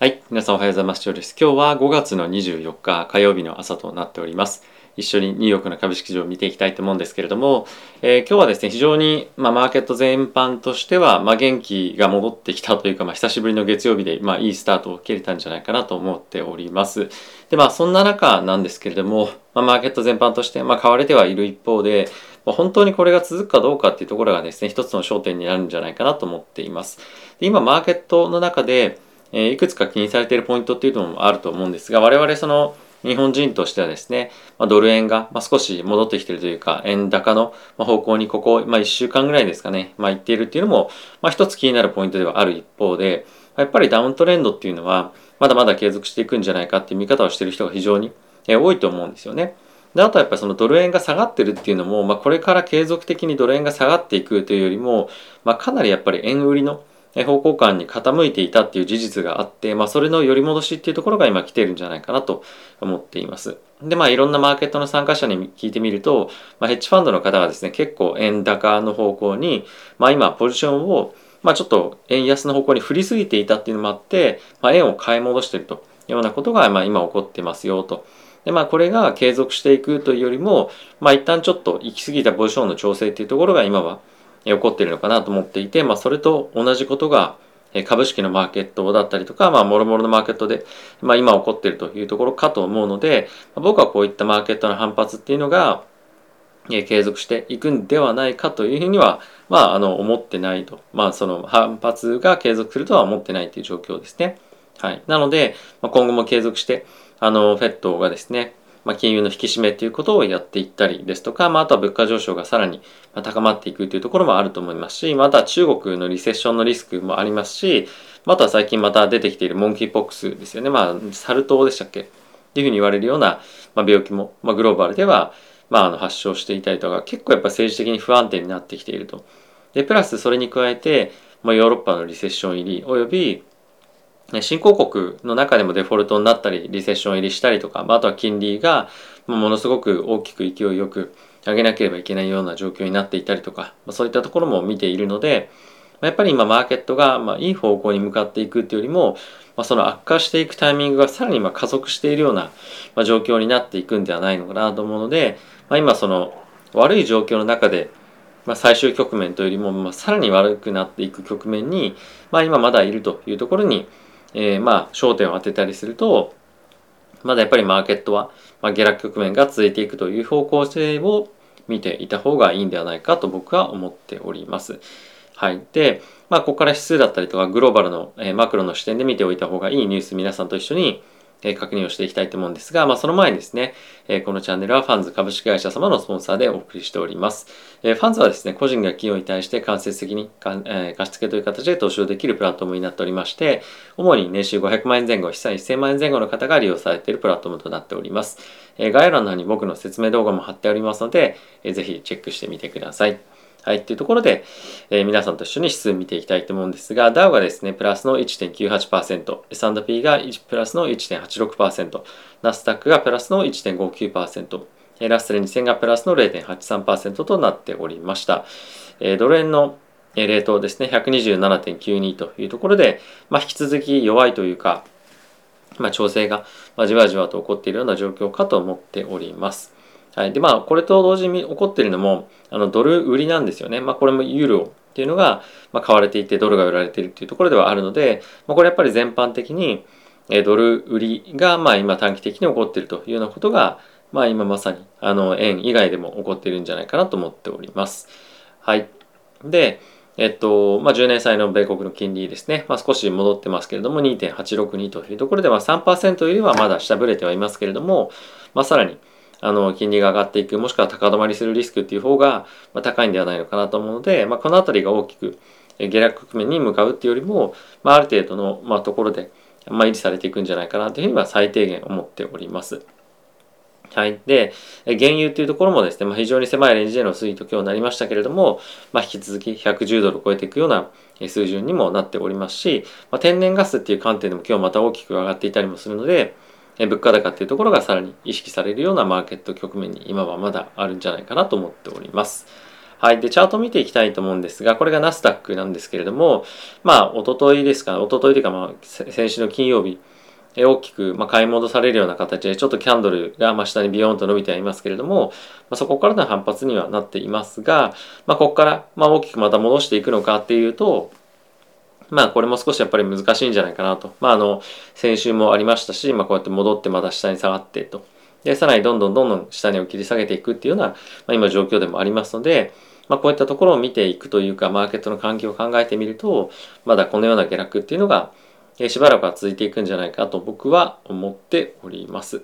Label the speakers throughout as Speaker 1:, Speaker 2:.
Speaker 1: はい。皆さんおはようございます。今日です。今日は5月の24日火曜日の朝となっております。一緒にニューヨークの株式市場を見ていきたいと思うんですけれども、えー、今日はですね、非常に、まあ、マーケット全般としては、まあ、元気が戻ってきたというか、まあ、久しぶりの月曜日で、まあ、いいスタートを切れたんじゃないかなと思っております。で、まあ、そんな中なんですけれども、まあ、マーケット全般として、まあ、買われてはいる一方で、まあ、本当にこれが続くかどうかっていうところがですね、一つの焦点になるんじゃないかなと思っています。で今、マーケットの中で、えいくつか気にされているポイントっていうのもあると思うんですが、我々その日本人としてはですね、まドル円がま少し戻ってきてるというか、円高の方向にここ、ま、1週間ぐらいですかね、まあ、行っているっていうのも、まあ、一つ気になるポイントではある一方で、やっぱりダウントレンドっていうのは、まだまだ継続していくんじゃないかっていう見方をしている人が非常に多いと思うんですよね。であとはやっぱりそのドル円が下がってるっていうのも、まあ、これから継続的にドル円が下がっていくというよりも、まあ、かなりやっぱり円売りの方向感に傾いていたっていう事実があって、まあ、それの寄り戻しっていうところが今来てるんじゃないかなと思っています。で、まあ、いろんなマーケットの参加者に聞いてみると、まあ、ヘッジファンドの方がですね、結構円高の方向に、まあ、今、ポジションを、まあ、ちょっと円安の方向に振りすぎていたっていうのもあって、まあ、円を買い戻してるというようなことが、まあ、今起こってますよと。で、まあ、これが継続していくというよりも、まあ、一旦ちょっと行き過ぎたポジションの調整っていうところが今は起こっているのかなと思っていて、まあ、それと同じことが、株式のマーケットだったりとか、ま、もろもろのマーケットで、まあ、今起こっているというところかと思うので、僕はこういったマーケットの反発っていうのが、継続していくんではないかというふうには、まあ、あの、思ってないと。まあ、その反発が継続するとは思ってないという状況ですね。はい。なので、今後も継続して、あの、フェットがですね、まあ、金融の引き締めということをやっていったりですとか、まあ、あとは物価上昇がさらに高まっていくというところもあると思いますし、また中国のリセッションのリスクもありますし、また最近また出てきているモンキーポックスですよね。まあ、サル痘でしたっけ？っていうふうに言われるような、ま、病気も、まあ、グローバルでは、まあ、あの発症していたりとか、結構やっぱ政治的に不安定になってきていると。で、プラスそれに加えて、まあ、ヨーロッパのリセッション入り、および新興国の中でもデフォルトになったり、リセッション入りしたりとか、あとは金利がものすごく大きく勢いよく上げなければいけないような状況になっていたりとか、そういったところも見ているので、やっぱり今マーケットがまいい方向に向かっていくっていうよりも、ま、その悪化していくタイミングがさらにま加速しているようなま状況になっていくんではないのかなと思うので、ま、今その悪い状況の中でまあ、最終局面というよりも、まあ、さらに悪くなっていく局面に、まあ、今まだいるというところに、えー、まあ焦点を当てたりするとまだやっぱりマーケットは、まあ、下落局面が続いていくという方向性を見ていた方がいいんではないかと僕は思っております。はい。で、まあ、ここから指数だったりとか、グローバルの、えー、マクロの視点で見ておいた方がいいニュース皆さんと一緒に、え確認をしていきたいと思うんですが、まあ、その前にですね、えこのチャンネルはファンズ株式会社様のスポンサーでお送りしております。えファンズはですね、個人が企業に対して間接的にえ貸付という形で投資をできるプラットフォームになっておりまして、主に年収500万円前後、資産1000万円前後の方が利用されているプラットフォームとなっております。え概要欄の方に僕の説明動画も貼っておりますので、えぜひチェックしてみてください。はい、っていうところで、えー、皆さんと一緒に指数見ていきたいと思うんですが、ダウがですね、プラスの1.98%、S&P がプラスの1.86%、ナスダックがプラスの1.59%、ラッセル2000がプラスの0.83%となっておりました。えー、ドル円のレートですね、127.92というところで、まあ、引き続き弱いというか、まあ、調整がじわじわと起こっているような状況かと思っております。はい。で、まあ、これと同時に起こっているのも、あの、ドル売りなんですよね。まあ、これもユーロっていうのが、まあ、買われていて、ドルが売られているっていうところではあるので、まあ、これやっぱり全般的に、えドル売りが、まあ、今短期的に起こっているというようなことが、まあ、今まさに、あの、円以外でも起こっているんじゃないかなと思っております。はい。で、えっと、まあ、10年債の米国の金利ですね、まあ、少し戻ってますけれども、2.862というところで、まあ3%よりはまだ下振れてはいますけれども、まあ、さらに、あの金利が上がっていくもしくは高止まりするリスクっていう方がま高いんではないのかなと思うので、まあ、この辺りが大きく下落局面に向かうっていうよりも、まあ、ある程度の、まあ、ところで、まあ、維持されていくんじゃないかなというふうには最低限思っております。はい。で、原油というところもですね、まあ、非常に狭いレンジでの推移と今日なりましたけれども、まあ、引き続き110ドルを超えていくような水準にもなっておりますし、まあ、天然ガスっていう観点でも今日また大きく上がっていたりもするので、物価高っていうところがさらに意識されるようなマーケット局面に今はまだあるんじゃないかなと思っております。はい。で、チャートを見ていきたいと思うんですが、これがナスダックなんですけれども、まあ、おとといですか、おとといというか、まあ、先週の金曜日、大きく、ま、買い戻されるような形で、ちょっとキャンドルが真下にビヨーンと伸びてはいますけれども、ま、そこからの反発にはなっていますが、まあ、ここから、ま、大きくまた戻していくのかっていうと、まあこれも少しやっぱり難しいんじゃないかなと。まああの、先週もありましたし、まあこうやって戻ってまた下に下がってと。で、さらにどんどんどんどん下にを切り下げていくっていうような、まあ、今状況でもありますので、まあこういったところを見ていくというか、マーケットの環境を考えてみると、まだこのような下落っていうのが、しばらくは続いていくんじゃないかと僕は思っております。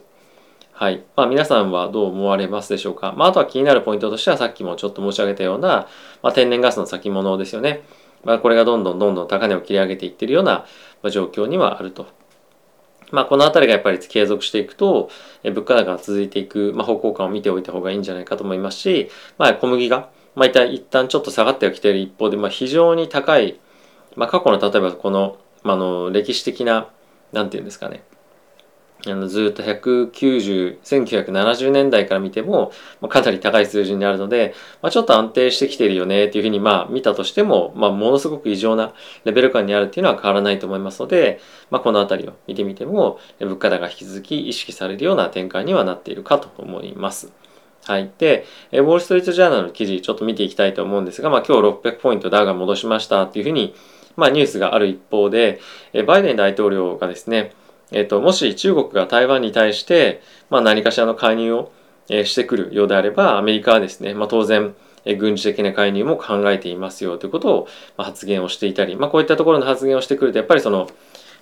Speaker 1: はい。まあ皆さんはどう思われますでしょうか。まああとは気になるポイントとしてはさっきもちょっと申し上げたような、まあ、天然ガスの先物ですよね。まあこれがどんどんどんどん高値を切り上げていってるような状況にはあると。まあこの辺りがやっぱり継続していくと、物価高が続いていく、まあ、方向感を見ておいた方がいいんじゃないかと思いますし、まあ小麦が、まあ一旦ちょっと下がってはきている一方で、まあ非常に高い、まあ過去の例えばこのまあ、の歴史的ななんていうんですかねあのずっと190、1970年代から見ても、まあ、かなり高い数字になるので、まあ、ちょっと安定してきてるよねっていうふうにまあ見たとしても、まあ、ものすごく異常なレベル感にあるっていうのは変わらないと思いますので、まあ、この辺りを見てみても、物価高が引き続き意識されるような展開にはなっているかと思います。はい。で、ウォール・ストリート・ジャーナルの記事ちょっと見ていきたいと思うんですが、まあ今日600ポイントダウが戻しましたっていうふうにまあ、ニュースがある一方で、バイデン大統領がですね、えっと、もし中国が台湾に対して、まあ、何かしらの介入をしてくるようであれば、アメリカはですね、まあ、当然、軍事的な介入も考えていますよということを発言をしていたり、まあ、こういったところの発言をしてくると、やっぱりその、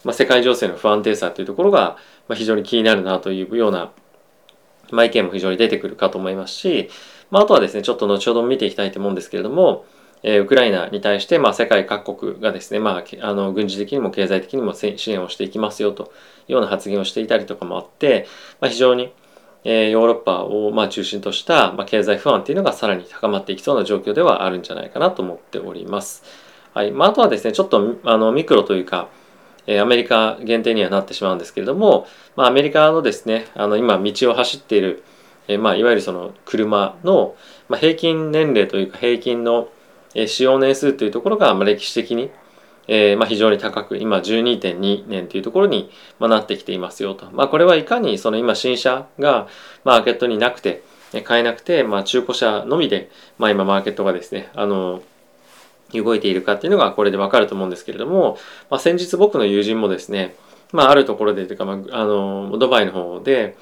Speaker 1: まあ、世界情勢の不安定さというところが非常に気になるなというような、まあ、意見も非常に出てくるかと思いますし、まあ、あとはですね、ちょっと後ほど見ていきたいと思うんですけれども、えウクライナに対して、まあ、世界各国がですね、まあ、あの軍事的にも経済的にも支援をしていきますよというような発言をしていたりとかもあって、まあ、非常に、えヨーロッパをまあ中心とした、まあ、経済不安っていうのがさらに高まっていきそうな状況ではあるんじゃないかなと思っております。はいまあ、あとはですねちょっとあのミクロというか、えアメリカ限定にはなってしまうんですけれども、まあ、アメリカのですねあの今道を走っている、えまあ、いわゆるその車の、まあ、平均年齢というか平均のえ使用年数というところが、ま歴史的に、え、ま非常に高く今12.2年というところに、まなってきていますよと、まあ、これはいかにその今新車がマーケットになくて買えなくて、まあ、中古車のみで、まあ、今マーケットがですねあの動いているかっていうのがこれでわかると思うんですけれども、まあ、先日僕の友人もですね、まあ、あるところでというか、まあ、あのドバイの方で、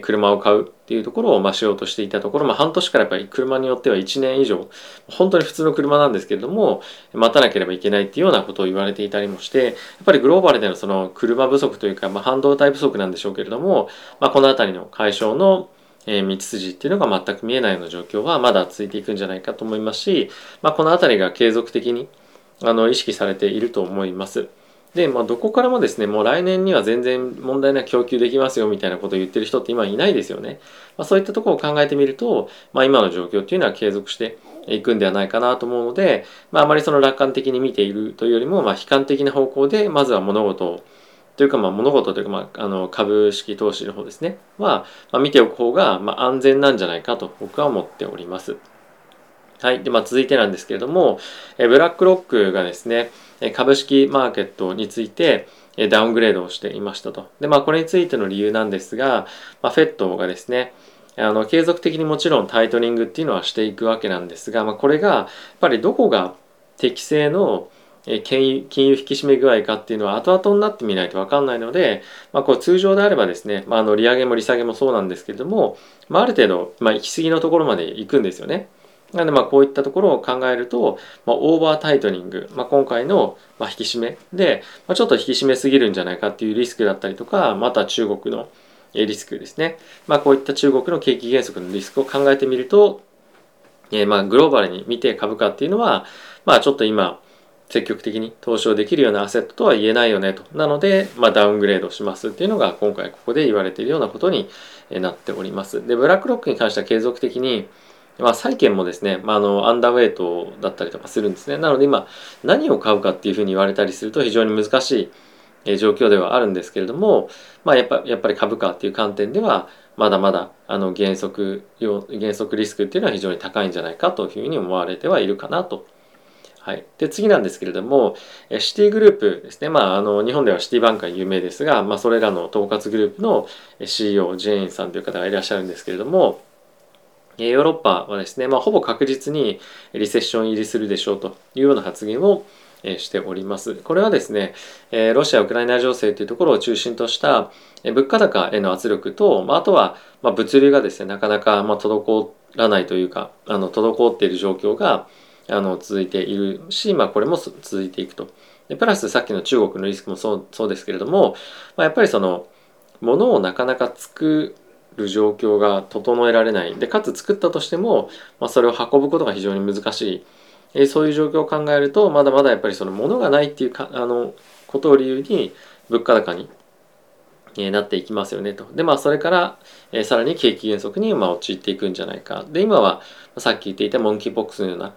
Speaker 1: 車を買うっていうところをましようとしていたところ、まあ、半年からやっぱり車によっては1年以上本当に普通の車なんですけれども待たなければいけないっていうようなことを言われていたりもしてやっぱりグローバルでのその車不足というか、まあ、半導体不足なんでしょうけれども、まあ、この辺りの解消の道筋っていうのが全く見えないような状況はまだ続いていくんじゃないかと思いますし、まあ、この辺りが継続的にあの意識されていると思います。で、まあ、どこからもですね、もう来年には全然問題なく供給できますよみたいなことを言ってる人って今いないですよね。まあ、そういったところを考えてみると、まあ、今の状況っていうのは継続していくんではないかなと思うので、まあ、あまりその楽観的に見ているというよりも、まあ、悲観的な方向で、まずは物事をというか、まあ、物事というか、まあ、あの株式投資の方ですね、は、まあ、見ておく方が、まあ、安全なんじゃないかと僕は思っております。はい。で、まあ、続いてなんですけれども、えブラックロックがですね、株式マーケットについてダウングレードをしていましたと。で、まあ、これについての理由なんですが、まあ、フェットがですね、あの継続的にもちろんタイトニングっていうのはしていくわけなんですが、まあ、これがやっぱりどこが適正の金融金融引き締め具合かっていうのは後々になってみないと分かんないので、まあ、こう通常であればですね、まあ、あの利上げも利下げもそうなんですけれども、まあ、ある程度、まあ、行き過ぎのところまで行くんですよね。なのでまあこういったところを考えると、まあ、オーバータイトニング、まあ、今回のまあ引き締めで、まあ、ちょっと引き締めすぎるんじゃないかっていうリスクだったりとかまた中国のリスクですね、まあ、こういった中国の景気減速のリスクを考えてみると、えー、まあグローバルに見て株価っていうのは、まあ、ちょっと今積極的に投資をできるようなアセットとは言えないよねと。なので、まあ、ダウングレードしますっていうのが今回ここで言われているようなことになっております。で、ブラックロックに関しては継続的に、まあ、債券もですね、まあ、あのアンダーウェイトだったりとかするんですね。なので今何を買うかっていうふうに言われたりすると非常に難しい状況ではあるんですけれども、まあ、やっぱやっぱり株価っていう観点ではまだまだあの減速減速リスクっていうのは非常に高いんじゃないかというふうに思われてはいるかなと。はい、で次なんですけれどもシティグループですね、まあ、あの日本ではシティバンクが有名ですが、まあ、それらの統括グループの CEO ジェーンさんという方がいらっしゃるんですけれどもヨーロッパはですね、まあ、ほぼ確実にリセッション入りするでしょうというような発言をしております。これはですね、ロシア・ウクライナ情勢というところを中心とした物価高への圧力と、あとは物流がですね、なかなか滞らないというか、あの滞っている状況があの続いているし、まあ、これも続いていくと。でプラスさっきの中国のリスクもそうそうですけれども、まあ、やっぱりその物をなかなか作る状況が整えられないでかつ作ったとしても、まあ、それを運ぶことが非常に難しいえそういう状況を考えるとまだまだやっぱりその物がないっていうかあのことを理由に物価高にえなっていきますよねと。でまあそれから、えさらに景気減速にまあ陥っていくんじゃないか。で今はさっき言っていたモンキーポックスのような、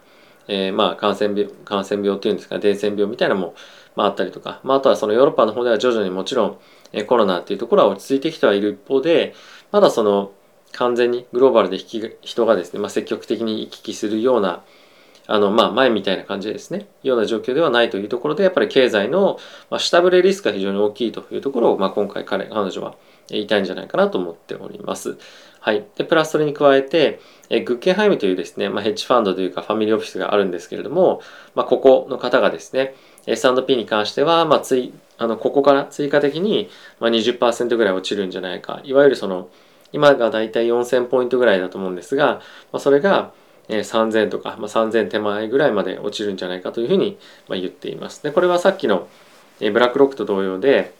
Speaker 1: えー、まあ感染病感染病っていうんですか伝染病みたいなのも、まあ、あったりとか、まあ、あとはそのヨーロッパの方では徐々にもちろん、えコロナっていうところは落ち着いてきてはいる一方でまだその完全にグローバルで人がですね、まあ、積極的に行き来するようなあの、まあ、前みたいな感じですね、ような状況ではないというところで、やっぱり経済の下振れリスクが非常に大きいというところを、まあ、今回彼、彼女は言いたいんじゃないかなと思っております。はい。で、プラスそれに加えて、えグッケンハイムというですね、まあ、ヘッジファンドというかファミリーオフィスがあるんですけれども、まあ、ここの方がですね、S&P に関しては、まあ、つい、あの、ここから追加的に、まあ、20%ぐらい落ちるんじゃないか。いわゆるその、今がだいたい4000ポイントぐらいだと思うんですが、まあ、それが、え3000とか、まあ、3000手前ぐらいまで落ちるんじゃないかというふうに、ま言っています。でこれはさっきの、えブラックロックと同様で、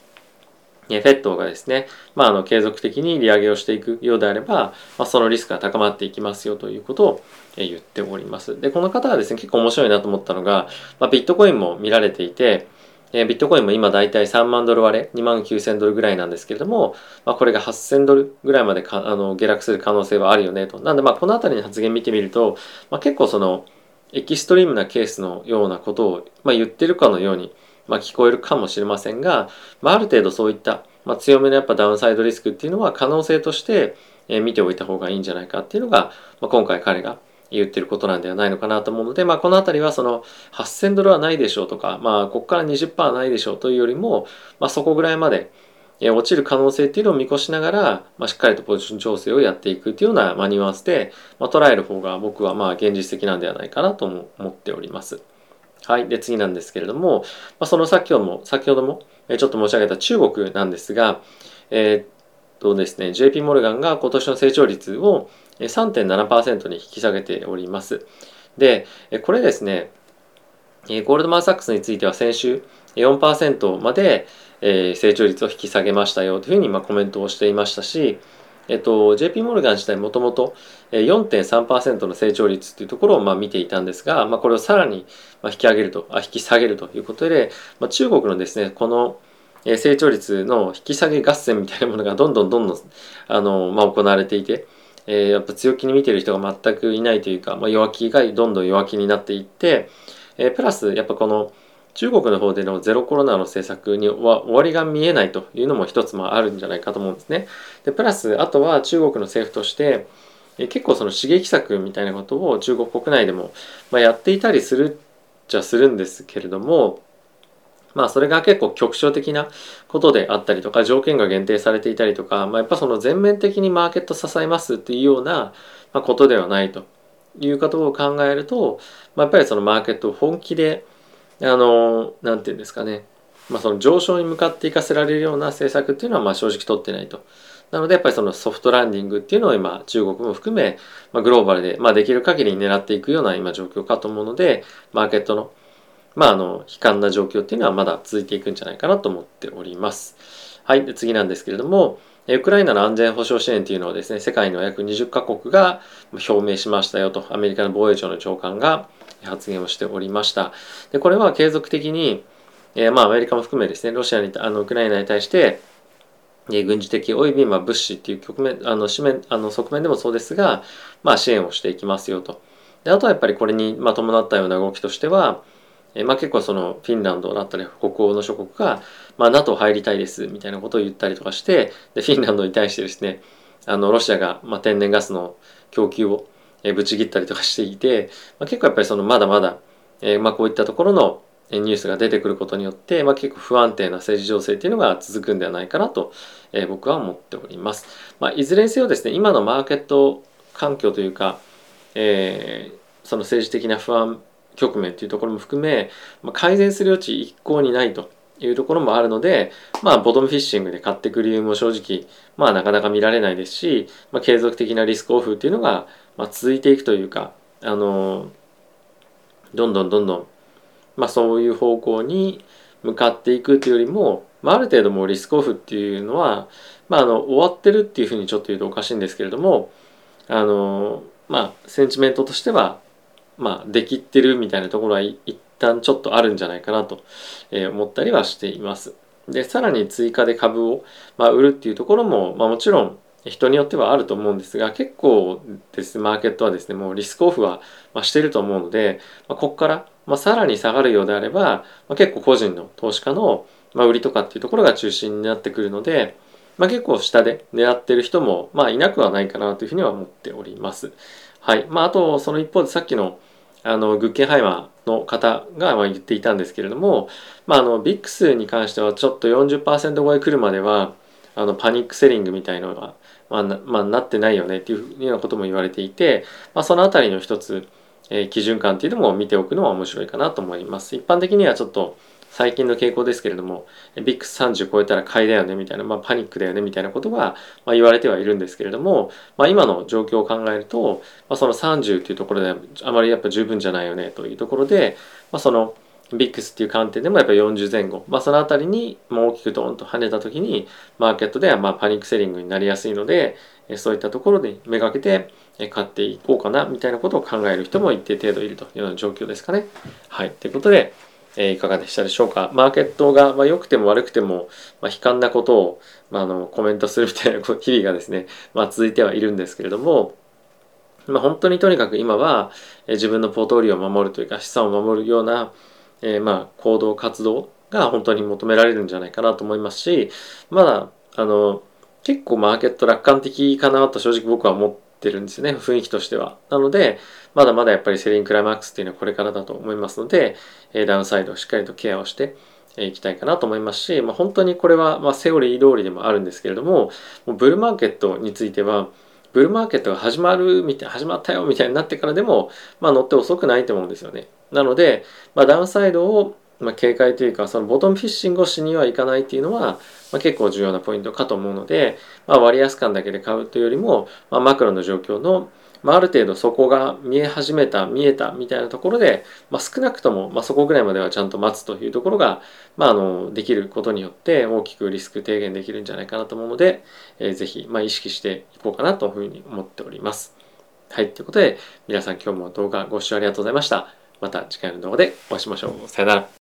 Speaker 1: えフェットがですね、まあ、あの継続的に利上げをしていくようであれば、まあ、そのリスクが高まっていきますよということを言っております。で、この方はですね、結構面白いなと思ったのが、まあ、ビットコインも見られていて、えビットコインも今大体3万ドル割れ、2万9000ドルぐらいなんですけれども、まあ、これが8000ドルぐらいまでかあの下落する可能性はあるよねと。なんでまあこの辺りの発言見てみると、まあ、結構そのエキストリームなケースのようなことを、まあ、言ってるかのように、まあ、聞こえるかもしれませんが、まあ、ある程度そういった、まあ、強めのやっぱダウンサイドリスクっていうのは可能性としてえ見ておいた方がいいんじゃないかっていうのが、まあ、今回彼が言ってることなんではないのかなと思うので、まあ、この辺りはその8000ドルはないでしょうとか、まあ、ここから20%はないでしょうというよりも、まあ、そこぐらいまで落ちる可能性っていうのを見越しながら、まあ、しっかりとポジション調整をやっていくっていうような、まあ、ニュアンスで、まあ、捉える方が僕はまあ現実的なんではないかなと思っております。はい。で、次なんですけれども、まあ、その先ほども、先ほどもちょっと申し上げた中国なんですが、えー、っとですね、JP モルガンが今年の成長率を3.7%に引き下げております。で、これですね、ゴールドマン・サックスについては先週4%まで成長率を引き下げましたよというふうにまコメントをしていましたし、えっと、JP モルガン自体もともと4.3%の成長率というところをまあ見ていたんですが、まあ、これをさらに引き上げるとあ引き下げるということで、まあ、中国のですねこの成長率の引き下げ合戦みたいなものがどんどんどんどんあの、まあ、行われていて、えー、やっぱ強気に見てる人が全くいないというか、まあ、弱気がどんどん弱気になっていって、えー、プラスやっぱこの中国の方でのゼロコロナの政策には終わりが見えないというのも一つもあるんじゃないかと思うんですね。でプラスあとは中国の政府としてえ結構その刺激策みたいなことを中国国内でも、まあ、やっていたりするっちゃするんですけれどもまあそれが結構局所的なことであったりとか条件が限定されていたりとか、まあ、やっぱその全面的にマーケット支えますっていうようなことではないということを考えると、まあ、やっぱりそのマーケットを本気であの何て言うんですかね、まあ、その上昇に向かっていかせられるような政策っていうのはまあ正直取ってないと。なのでやっぱりそのソフトランディングっていうのを今中国も含め、ま、グローバルで、ま、できる限り狙っていくような今状況かと思うのでマーケットのまあ、あの、悲観な状況っていうのはまだ続いていくんじゃないかなと思っております。はい。で次なんですけれども、ウクライナの安全保障支援というのをですね、世界の約20カ国が表明しましたよと、アメリカの防衛庁の長官が発言をしておりました。で、これは継続的に、えー、まあ、アメリカも含めですね、ロシアに、あの、ウクライナに対して、軍事的及びまあ物資っていう局面あの紙面あの側面でもそうですが、まあ、支援をしていきますよと。であとはやっぱりこれにまあ伴ったような動きとしては、えまあ、結構そのフィンランドだったり北欧の諸国が、まあ、NATO 入りたいですみたいなことを言ったりとかしてでフィンランドに対してですねあのロシアが、まあ、天然ガスの供給を、えぶち切ったりとかしていて、まあ、結構やっぱりそのまだまだ、えまあ、こういったところのニュースが出てくることによって、まあ、結構不安定な政治情勢っていうのが続くんではないかなと、えー、僕は思っております。まあ、いずれにせよですね今のマーケット環境というか、えー、その政治的な不安局面というところも含め、まあ、改善する余地一向にないというところもあるので、まあ、ボトムフィッシングで買っていく理由も正直、まあ、なかなか見られないですし、まあ、継続的なリスクオフっていうのが、まあ、続いていくというか、あのどんどんどんどん、まあ、そういう方向に向かっていくというよりも、まあ、ある程度もうリスクオフっていうのは、まあ、あの終わってるっていうふうにちょっと言うとおかしいんですけれどもあのまあセンチメントとしてはまあできてるみたいなところは一旦ちょっとあるんじゃないかなと思ったりはしています。でさらに追加で株を、まあ、売るっていうところも、まあ、もちろん人によってはあると思うんですが結構ですねマーケットはですねもうリスクオフは、ましてると思うので、まあ、ここから、まあ、さらに下がるようであれば、まあ、結構個人の投資家の、まあ、売りとかっていうところが中心になってくるので、まあ、結構下で狙ってる人も、まあ、いなくはないかなというふうには思っております。はい。まあ、あと、その一方でさっきの、あの、グッケンハイマーの方が言っていたんですけれども、まあ、あの、ビックスに関してはちょっと40%超え来るまでは、あの、パニックセリングみたいのが、まあ、なまあ、なってないよねっていうようなことも言われていて、まあ、その辺りの一つ、えー、基準感っていうのも見ておくのは面白いかなと思います。一般的にはちょっと、最近の傾向ですけれども、ビックス30超えたら買いだよねみたいな、まあ、パニックだよねみたいなことが、まあ、言われてはいるんですけれども、まあ、今の状況を考えると、まあ、その30っていうところであまりやっぱ十分じゃないよねというところで、まあ、そのビックスっていう観点でもやっぱり40前後、まあ、そのあたりに大きくドーンと跳ねた時にマーケットではまパニックセリングになりやすいのでそういったところでめがけて買っていこうかなみたいなことを考える人も一定程度いるというような状況ですかね。はい。ということで、えいかがでしたでしょうか？マーケットが、まあ、良くても悪くても、まあ、悲観なことを、まあ、あのコメントするみたいな 日々がですね、まあ、続いてはいるんですけれども、まあ、本当にとにかく今は、え自分のポートフォリオを守るというか資産を守るような、えー、まあ行動活動が本当に求められるんじゃないかなと思いますしまだあの結構マーケット楽観的かなと正直僕は思ってってるんですよね雰囲気としては。なのでまだまだやっぱりセリンクライマックスっていうのはこれからだと思いますので、えダウンサイドをしっかりとケアをしていきたいかなと思いますし、まあ、本当にこれはまセオリー通りでもあるんですけれどももうブルーマーケットについてはブルーマーケットが始まるみたい始まったよみたいになってからでも、まあ、乗って遅くないと思うんですよね。なので、まあ、ダウンサイドをまあ、警戒というかそのボトムフィッシングをしにはいかないっていうのは、まあ、結構重要なポイントかと思うので、まあ、割安感だけで買うというよりも、まあ、マクロの状況のまあ、ある程度そこが見え始めた見えたみたいなところで、まあ、少なくとも、まあ、そこぐらいまではちゃんと待つというところが、まあ、あのできることによって大きくリスク低減できるんじゃないかなと思うので、えー、ぜひ、まあ、意識していこうかなというふうに思っております。はい、ということで皆さん今日も動画ご視聴ありがとうございました。また次回の動画でお会いしましょう。さよなら。